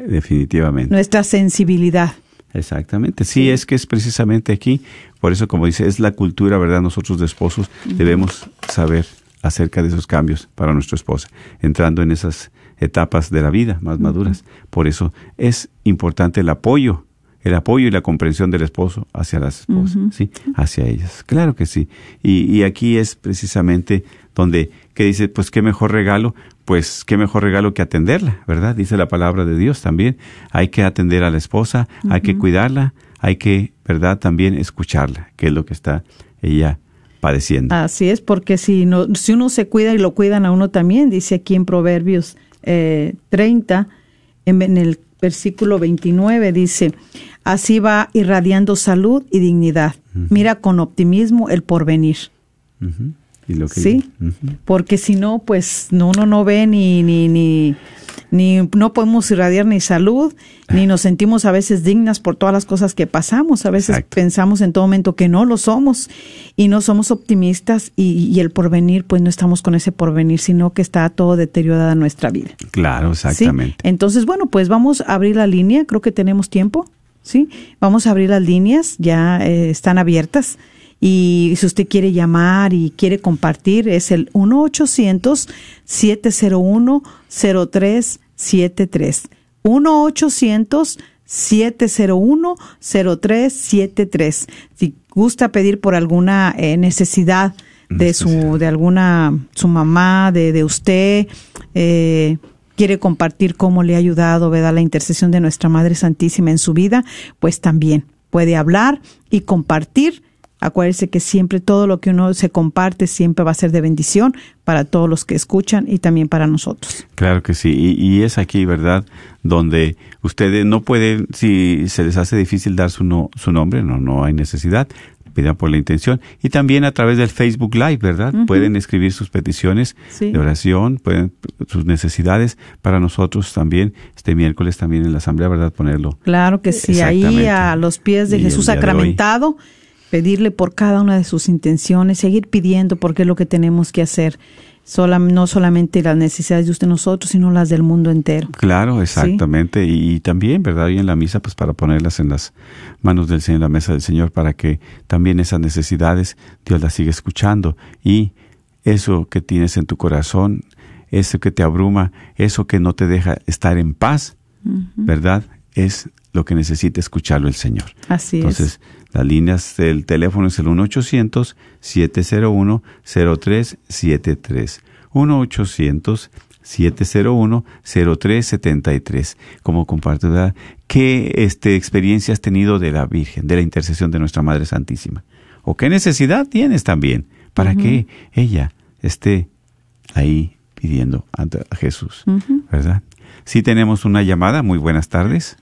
Definitivamente. nuestra sensibilidad. Exactamente, sí, es que es precisamente aquí, por eso como dice, es la cultura, ¿verdad? Nosotros de esposos debemos saber acerca de esos cambios para nuestra esposa, entrando en esas etapas de la vida más maduras. Por eso es importante el apoyo, el apoyo y la comprensión del esposo hacia las esposas, ¿sí? Hacia ellas. Claro que sí. Y, y aquí es precisamente donde, que dice, pues qué mejor regalo, pues qué mejor regalo que atenderla, ¿verdad? Dice la palabra de Dios también. Hay que atender a la esposa, hay que cuidarla, hay que, ¿verdad? También escucharla, que es lo que está ella padeciendo. Así es, porque si, no, si uno se cuida y lo cuidan a uno también, dice aquí en Proverbios eh, 30, en, en el versículo 29, dice, así va irradiando salud y dignidad. Mira con optimismo el porvenir. Y lo que Sí, porque si no, pues no, uno no ve ni, ni, ni, ni, no podemos irradiar ni salud, ni nos sentimos a veces dignas por todas las cosas que pasamos. A veces Exacto. pensamos en todo momento que no lo somos y no somos optimistas y, y el porvenir, pues no estamos con ese porvenir, sino que está todo deteriorada nuestra vida. Claro, ¿sí? exactamente. Entonces, bueno, pues vamos a abrir la línea, creo que tenemos tiempo, ¿sí? Vamos a abrir las líneas, ya eh, están abiertas. Y si usted quiere llamar y quiere compartir, es el 1-800-701-0373. 1-800-701-0373. Si gusta pedir por alguna eh, necesidad de su, de alguna, su mamá, de, de usted, eh, quiere compartir cómo le ha ayudado, ¿verdad? La intercesión de nuestra Madre Santísima en su vida, pues también puede hablar y compartir. Acuérdese que siempre todo lo que uno se comparte siempre va a ser de bendición para todos los que escuchan y también para nosotros. Claro que sí, y, y es aquí, ¿verdad? Donde ustedes no pueden, si se les hace difícil dar su, no, su nombre, no, no hay necesidad, pidan por la intención. Y también a través del Facebook Live, ¿verdad? Pueden escribir sus peticiones Sí. de oración, pueden sus necesidades para nosotros también, este miércoles también en la asamblea, ¿verdad? Ponerlo. Claro que sí, ahí a los pies de Y Jesús de sacramentado, pedirle por cada una de sus intenciones, seguir pidiendo porque es lo que tenemos que hacer. Sola- no solamente las necesidades de usted nosotros, sino las del mundo entero. Claro, exactamente. Y, y también, ¿verdad? Y en la misa, pues para ponerlas en las manos del Señor, en la mesa del Señor, para que también esas necesidades Dios las siga escuchando. Y eso que tienes en tu corazón, eso que te abruma, eso que no te deja estar en paz, ¿verdad? Es lo que necesita escucharlo el Señor. Así Entonces, es. Las líneas del teléfono es el 1-800-701-0373. 1-800-701-0373. Como comparte, ¿verdad? ¿Qué este, experiencia has tenido de la Virgen, de la intercesión de nuestra Madre Santísima? ¿O qué necesidad tienes también para que ella esté ahí pidiendo ante a Jesús? ¿Verdad? Sí tenemos una llamada. Muy buenas tardes.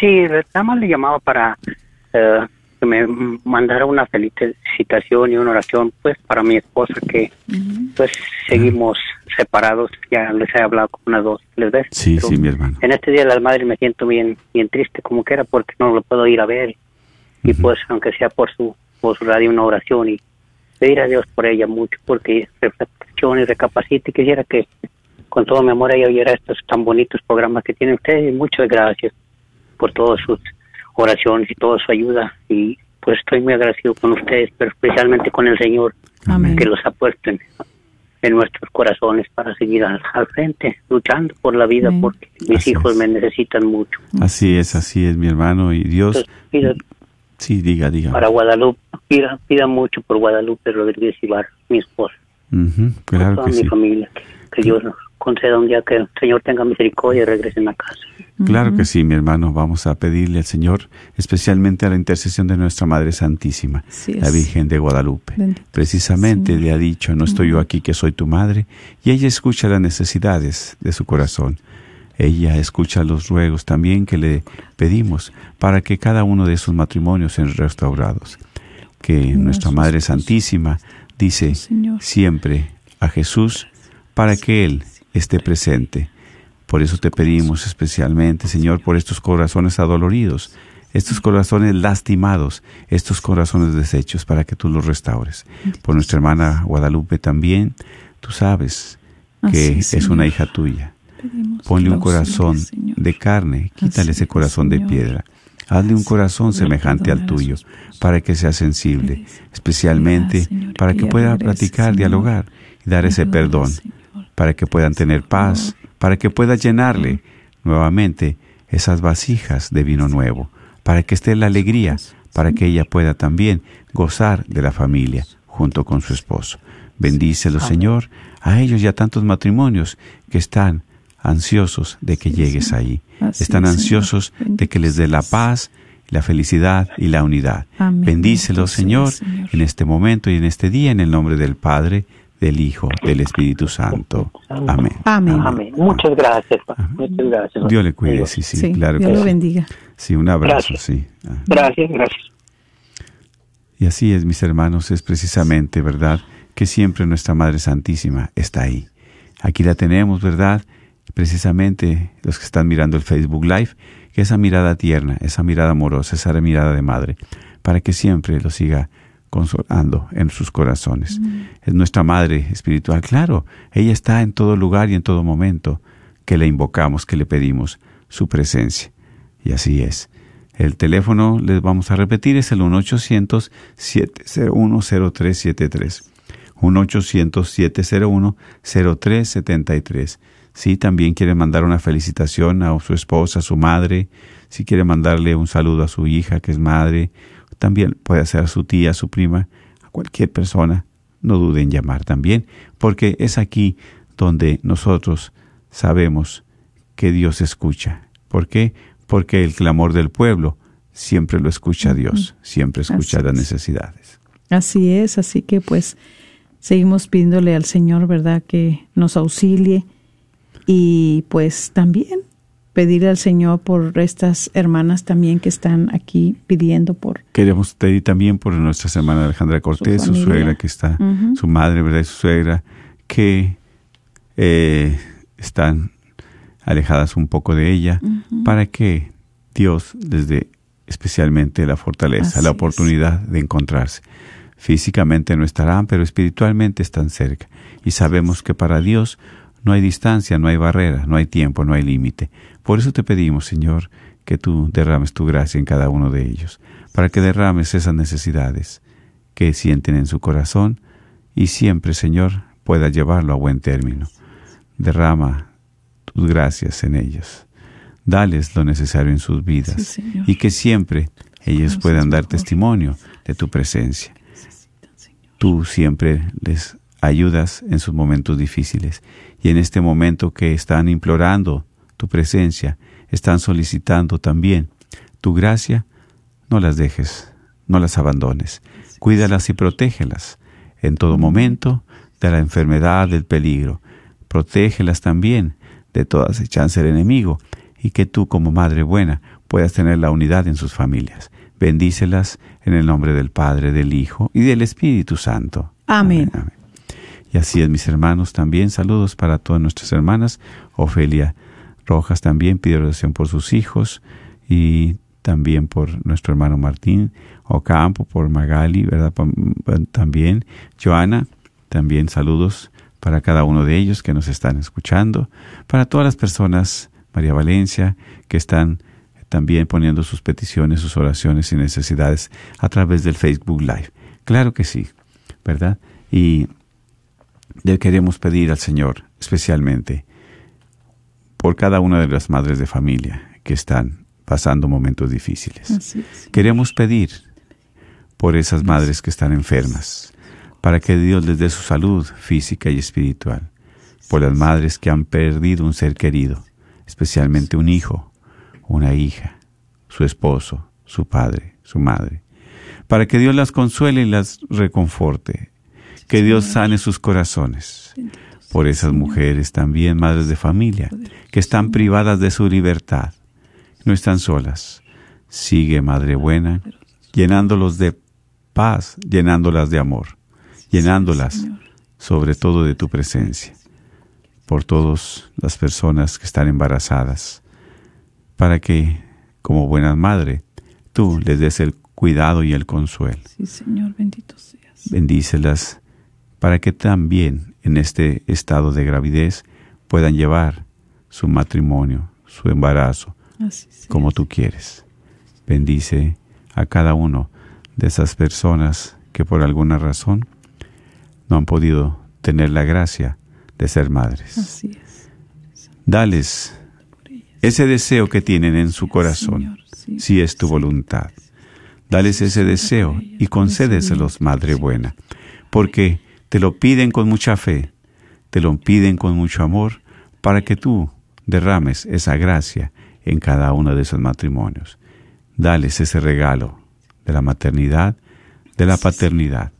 Sí, nada más le llamaba para eh, que me mandara una felicitación y una oración, pues, para mi esposa, que pues seguimos separados, ya les he hablado como unas dos tres veces. Sí, pero sí, mi hermano. En este Día de las Madres me siento bien, bien triste como quiera porque no lo puedo ir a ver. Y pues, aunque sea por su, por su radio, una oración y pedir a Dios por ella mucho, porque reflexione y recapacite y quisiera que con todo mi amor ella oyera estos tan bonitos programas que tienen ustedes y muchas gracias por todas sus oraciones y toda su ayuda y pues estoy muy agradecido con ustedes, pero especialmente con el Señor Amén. que los ha puesto en, en nuestros corazones para seguir al, al frente, luchando por la vida Amén. porque mis Así hijos es. me necesitan mucho. Así es, así es, mi hermano. Y Dios, Entonces, pida sí, diga, diga. para Guadalupe, pida, pida mucho por Guadalupe Rodríguez Ibar, mi esposa, claro toda que mi sí. familia, que, que Dios nos conceda un día que el Señor tenga misericordia y regresen a casa. Claro que sí, mi hermano. Vamos a pedirle al Señor, especialmente a la intercesión de nuestra Madre Santísima, la. Virgen de Guadalupe. Bendito Precisamente Señor. le ha dicho, no estoy yo aquí que soy tu madre, y ella escucha las necesidades de su corazón. Ella escucha los ruegos también que le pedimos para que cada uno de esos matrimonios sean restaurados. Que nuestra Madre Santísima dice siempre a Jesús para que Él esté presente. Por eso te pedimos especialmente, Señor, por estos corazones adoloridos, estos corazones lastimados, estos corazones deshechos, para que tú los restaures. Por nuestra hermana Guadalupe también, tú sabes que es una hija tuya. Ponle un corazón de carne, quítale ese es, corazón de piedra. Hazle un corazón semejante al tuyo, para que sea sensible, especialmente para que pueda platicar, dialogar y dar ese perdón. Para que puedan tener paz, para que pueda llenarle nuevamente esas vasijas de vino nuevo, para que esté la alegría, para que ella pueda también gozar de la familia junto con su esposo. Bendícelo, Señor, a ellos y a tantos matrimonios que están ansiosos de que llegues ahí. Están ansiosos de que les dé la paz, la felicidad y la unidad. Amén. Bendícelo, Bendito sea, Señor, Señor. en este momento y en este día, en el nombre del Padre, del Hijo, del Espíritu Santo. Amén. Amén. Amén. Muchas gracias, muchas gracias. Dios le cuide, sí, sí, Sí, claro Dios que lo sí. bendiga. Sí, un abrazo, Gracias. sí. Ah. Gracias, gracias. Y así es, mis hermanos, es precisamente, ¿verdad? Que siempre nuestra Madre Santísima está ahí. Aquí la tenemos, ¿verdad? Precisamente los que están mirando el Facebook Live, que esa mirada tierna, esa mirada amorosa, esa mirada de madre, para que siempre lo siga consolando en sus corazones. Es nuestra Madre espiritual, claro, ella está en todo lugar y en todo momento que le invocamos, que le pedimos su presencia. Y así es. El teléfono, les vamos a repetir, es el 1-800-701-0373. 1-800-701-0373. Si también quiere mandar una felicitación a su esposa, a su madre, si quiere mandarle un saludo a su hija, que es madre, también puede ser a su tía, a su prima, a cualquier persona, no duden en llamar también, porque es aquí donde nosotros sabemos que Dios escucha. ¿Por qué? Porque el clamor del pueblo siempre lo escucha Dios, siempre escucha Así las es. necesidades. Así es, así que pues seguimos pidiéndole al Señor, ¿verdad?, que nos auxilie y pues también pedirle al Señor por estas hermanas también que están aquí pidiendo por Queremos pedir también por nuestra hermana Alejandra Cortés, su, suegra que está, Ujú. su madre, ¿verdad? Y su suegra, que eh, están alejadas un poco de ella, para que Dios les dé especialmente la fortaleza, Así la es. oportunidad de encontrarse. Físicamente no estarán, pero espiritualmente están cerca. Y sabemos que para Dios no hay distancia, no hay barrera, no hay tiempo, no hay límite. Por eso te pedimos, Señor, que tú derrames tu gracia en cada uno de ellos, para que derrames esas necesidades que sienten en su corazón y siempre, Señor, pueda llevarlo a buen término. derrama tus gracias en ellos. Dales lo necesario en sus vidas Sí, y que siempre ellos puedan dar testimonio de tu presencia. Tú siempre les ayudas en sus momentos difíciles y en este momento que están implorando tu presencia, están solicitando también tu gracia, no las dejes, no las abandones, cuídalas y protégelas en todo momento de la enfermedad, del peligro. Protégelas también de toda acechanza del enemigo y que tú como madre buena puedas tener la unidad en sus familias. Bendícelas en el nombre del Padre, del Hijo y del Espíritu Santo. Amén. Y así es, mis hermanos, también saludos para todas nuestras hermanas. Ofelia Rojas también pide oración por sus hijos y también por nuestro hermano Martín Ocampo, por Magali, ¿verdad? También Joana, también saludos para cada uno de ellos que nos están escuchando, para todas las personas, María Valencia, que están también poniendo sus peticiones, sus oraciones y necesidades a través del Facebook Live. Claro que sí, ¿verdad? Y le queremos pedir al Señor especialmente por cada una de las madres de familia que están pasando momentos difíciles. Es. Queremos pedir por esas madres que están enfermas, para que Dios les dé su salud física y espiritual, por las madres que han perdido un ser querido, especialmente un hijo, una hija, su esposo, su padre, su madre, para que Dios las consuele y las reconforte, que Dios sane sus corazones, por esas mujeres también, madres de familia, que están privadas de su libertad, no están solas. Sigue, Madre Buena, llenándolos de paz, llenándolas de amor, llenándolas sobre todo de tu presencia, por todas las personas que están embarazadas, para que, como buena madre, tú les des el cuidado y el consuelo. Sí, Señor, bendito seas. Bendícelas para que también en este estado de gravidez puedan llevar su matrimonio, su embarazo, Así como tú quieres. Bendice a cada uno de esas personas que por alguna razón no han podido tener la gracia de ser madres. Así es. Dales ese deseo que tienen en su corazón, si es tu voluntad. Dales ese deseo y concédeselos, Madre buena, porque te lo piden con mucha fe, te lo piden con mucho amor, para que tú derrames esa gracia en cada uno de esos matrimonios. Dales ese regalo de la maternidad, de la paternidad.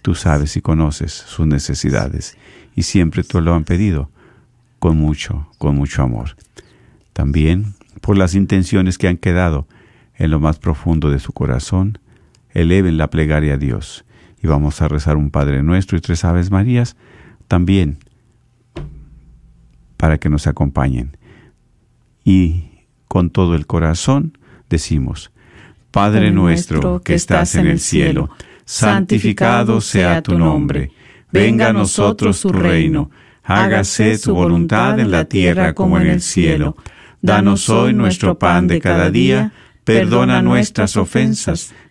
Tú sabes y conoces sus necesidades y siempre te lo han pedido con mucho, con mucho amor. También por las intenciones que han quedado en lo más profundo de su corazón, eleven la plegaria a Dios y vamos a rezar un Padre Nuestro y tres Aves Marías también para que nos acompañen. Y con todo el corazón decimos, Padre nuestro que estás en el cielo, santificado sea tu nombre, venga a nosotros tu reino, hágase tu voluntad en la tierra como en el cielo. Danos hoy nuestro pan de cada día, perdona nuestras ofensas,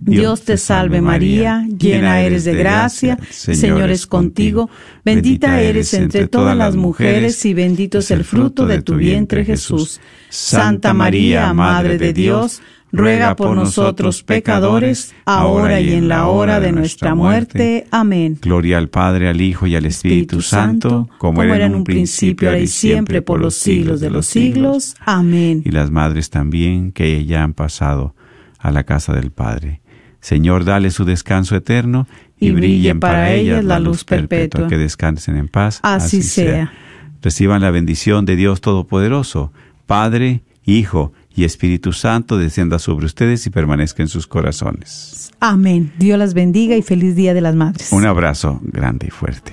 Dios te salve María, llena eres de gracia, el Señor es contigo, bendita eres entre todas las mujeres y bendito es el fruto de tu vientre Jesús. Santa María, Madre de Dios, ruega por nosotros pecadores, ahora y en la hora de nuestra muerte. Amén. Gloria al Padre, al Hijo y al Espíritu Santo, como era en un principio, ahora y siempre, por los siglos de los siglos. Amén. Y las madres también que ya han pasado a la casa del Padre. Señor, dale su descanso eterno y, Y brillen brille para ellas la luz perpetua. Que descansen en paz. Así sea. Reciban la bendición de Dios Todopoderoso, Padre, Hijo y Espíritu Santo, descienda sobre ustedes y permanezca en sus corazones. Amén. Dios las bendiga y feliz Día de las Madres. Un abrazo grande y fuerte.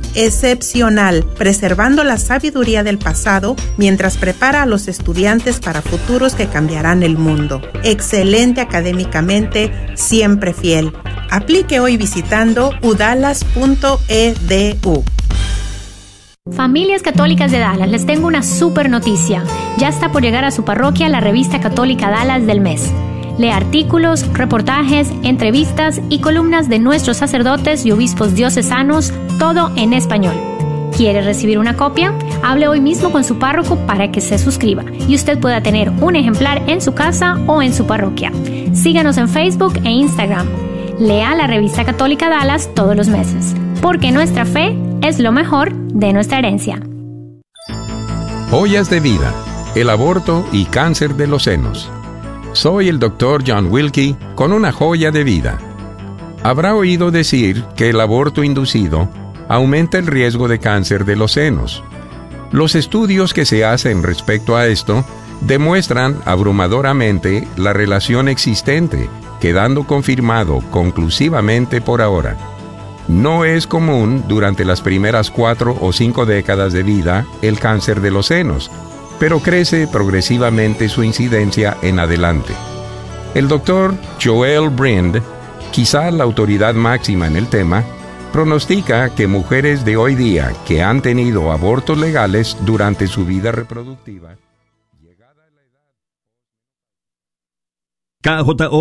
excepcional, preservando la sabiduría del pasado mientras prepara a los estudiantes para futuros que cambiarán el mundo. Excelente académicamente, siempre fiel. Aplique hoy visitando udalas.edu. Familias Católicas de Dallas, les tengo una super noticia. Ya está por llegar a su parroquia la revista católica Dallas del mes. Lee artículos, reportajes, entrevistas y columnas de nuestros sacerdotes y obispos diocesanos, todo en español. ¿Quiere recibir una copia? Hable hoy mismo con su párroco para que se suscriba y usted pueda tener un ejemplar en su casa o en su parroquia. Síganos en Facebook e Instagram. Lea la revista católica Dallas todos los meses, porque nuestra fe es lo mejor de nuestra herencia. Joyas de vida, el aborto y cáncer de los senos. Soy el Dr. John Wilkie con una joya de vida. Habrá oído decir que el aborto inducido aumenta el riesgo de cáncer de los senos. Los estudios que se hacen respecto a esto demuestran abrumadoramente la relación existente, quedando confirmado conclusivamente por ahora. No es común durante las primeras cuatro o cinco décadas de vida el cáncer de los senos, pero crece progresivamente su incidencia en adelante. El doctor Joel Brind, quizá la autoridad máxima en el tema, pronostica que mujeres de hoy día que han tenido abortos legales durante su vida reproductiva KJOR